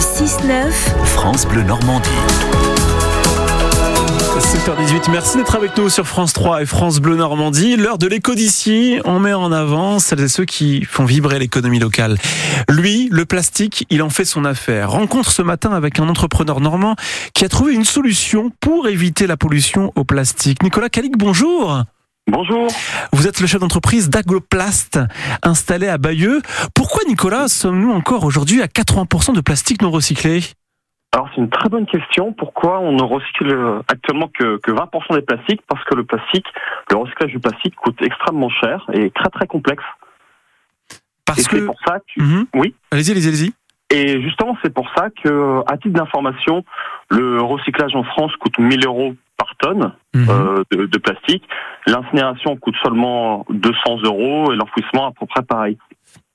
6-9, France Bleu Normandie. 7h18, merci d'être avec nous sur France 3 et France Bleu Normandie. L'heure de l'éco d'ici, on met en avant celles et ceux qui font vibrer l'économie locale. Lui, le plastique, il en fait son affaire. Rencontre ce matin avec un entrepreneur normand qui a trouvé une solution pour éviter la pollution au plastique. Nicolas Calic, bonjour. Bonjour. Vous êtes le chef d'entreprise d'Agloplast, installé à Bayeux. Pourquoi, Nicolas, sommes-nous encore aujourd'hui à 80% de plastique non recyclé? Alors c'est une très bonne question. Pourquoi on ne recycle actuellement que, que 20% des plastiques? Parce que le plastique, le recyclage du plastique coûte extrêmement cher et très très complexe. Parce et que... c'est pour ça que, Mhm. oui. Allez-y, allez-y, allez-y. Et justement c'est pour ça que, à titre d'information, le recyclage en France coûte 1000 euros par tonne Mhm. euh, de, de plastique. L'incinération coûte seulement 200 euros et l'enfouissement à peu près pareil.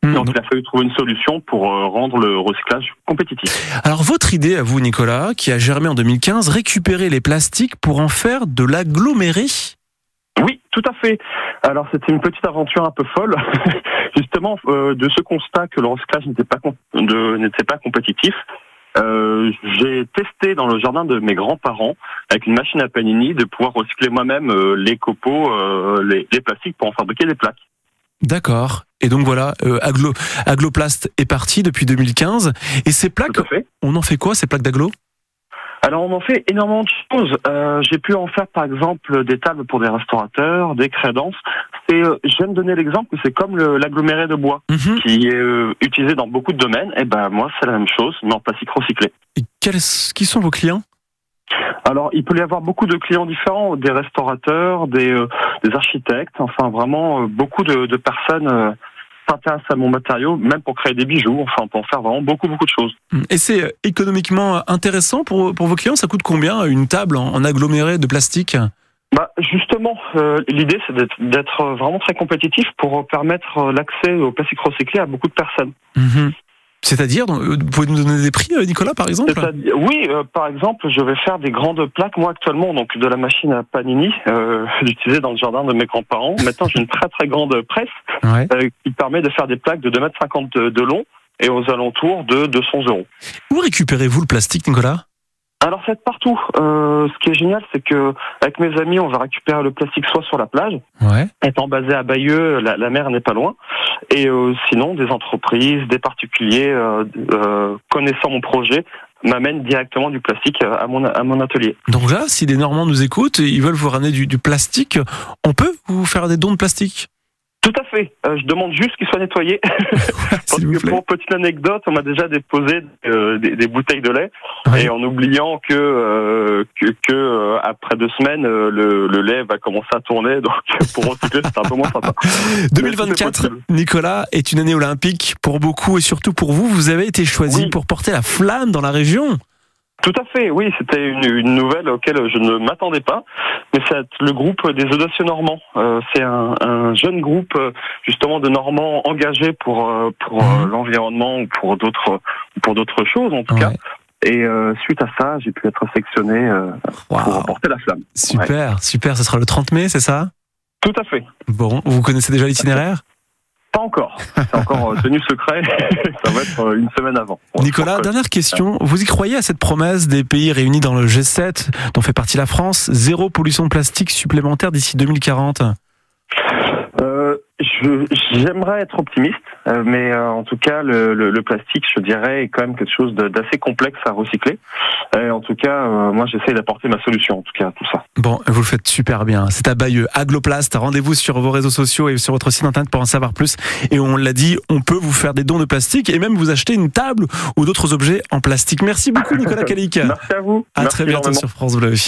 Mhm. Donc il a fallu trouver une solution pour euh, rendre le recyclage compétitif. Alors votre idée à vous, Nicolas, qui a germé en 2015, récupérer les plastiques pour en faire de l'aggloméré Oui, tout à fait. Alors c'était une petite aventure un peu folle, justement euh, de ce constat que le recyclage pas n'était pas compétitif. Euh, j'ai testé dans le jardin de mes grands-parents avec une machine à panini de pouvoir recycler moi-même euh, les copeaux, euh, les, les plastiques pour en fabriquer des plaques. D'accord. Et donc voilà, euh, Aglo, Agloplast est parti depuis 2015. Et ces plaques, on en fait quoi ces plaques d'aglo? Alors on en fait énormément de choses. Euh, j'ai pu en faire par exemple des tables pour des restaurateurs, des crédences. Et euh, j'aime donner l'exemple que c'est comme l'aggloméré de bois. Mhm. qui est euh, utilisé dans beaucoup de domaines, et ben moi c'est la même chose, mais en plastique recyclé. Et quels, qui sont vos clients? Alors il peut y avoir beaucoup de clients différents, des restaurateurs, des, euh, des architectes, enfin vraiment euh, beaucoup de, de personnes euh, s'intéressent à mon matériau, même pour créer des bijoux, enfin on peut en faire vraiment beaucoup beaucoup de choses. Et c'est euh, économiquement intéressant pour, pour vos clients? Ça coûte combien une table en, en aggloméré de plastique? Bah justement, euh, l'idée c'est d'être- vraiment très compétitif pour permettre euh, l'accès au plastique recyclé à beaucoup de personnes. Mhm. C'est-à-dire, donc, euh, vous pouvez nous donner des prix, euh, Nicolas, par exemple? Oui, euh, par exemple, je vais faire des grandes plaques, moi actuellement, donc de la machine à panini, euh, j'utilisais dans le jardin de mes grands-parents. Maintenant, j'ai une très très grande presse Ouais. euh, qui permet de faire des plaques de 2,50 m de long et aux alentours de 200 euros. Où récupérez-vous le plastique, Nicolas? Alors, c'est partout. Euh, ce qui est génial, c'est que avec mes amis, on va récupérer le plastique soit sur la plage, Ouais. étant basé à Bayeux, la, la mer n'est pas loin, et euh, sinon des entreprises, des particuliers euh, euh, connaissant mon projet m'amènent directement du plastique à mon, à mon atelier. Donc là, si des Normands nous écoutent et ils veulent vous ramener du, du plastique, on peut vous faire des dons de plastique? Tout à fait. Euh, je demande juste qu'il soit nettoyé. Parce vous que plaît. pour petite anecdote, on m'a déjà déposé euh, des, des bouteilles de lait et en oubliant que euh, que, que, euh, après deux semaines euh, le, le lait va commencer à tourner. Donc pour recycler, c'est un peu moins sympa. 2024, possible. Nicolas, est une année olympique pour beaucoup et surtout pour vous. Vous avez été choisi Oui. pour porter la flamme dans la région. Tout à fait. Oui, c'était une, une nouvelle auquel je ne m'attendais pas. Mais c'est le groupe des audacieux normands. Euh, c'est un, un jeune groupe justement de Normands engagés pour euh, pour euh, Mhm. l'environnement ou pour d'autres pour d'autres choses en tout cas. Et euh, suite à ça, j'ai pu être sélectionné euh, pour remporter la flamme. Super, super. Ce sera le 30 mai, c'est ça? Tout à fait. Bon, vous connaissez déjà l'itinéraire? Encore. C'est encore euh, tenu secret. ça va être euh, une semaine avant. Nicolas, dernière question. Vous y croyez à cette promesse des pays réunis dans le G7, dont fait partie la France, zéro pollution plastique supplémentaire d'ici 2040 Euh, J'aimerais être optimiste, euh, mais euh, en tout cas, le, le, le plastique, je dirais, est quand même quelque chose d'assez complexe à recycler. Et en tout cas, euh, moi, j'essaie d'apporter ma solution, en tout cas, à tout ça. Bon, vous le faites super bien. C'est à Bayeux, Agloplast. Rendez-vous sur vos réseaux sociaux et sur votre site internet pour en savoir plus. Et on l'a dit, on peut vous faire des dons de plastique et même vous acheter une table ou d'autres objets en plastique. Merci beaucoup, Nicolas Calic. Merci à vous. À Merci très bientôt énormément. sur France Bleu.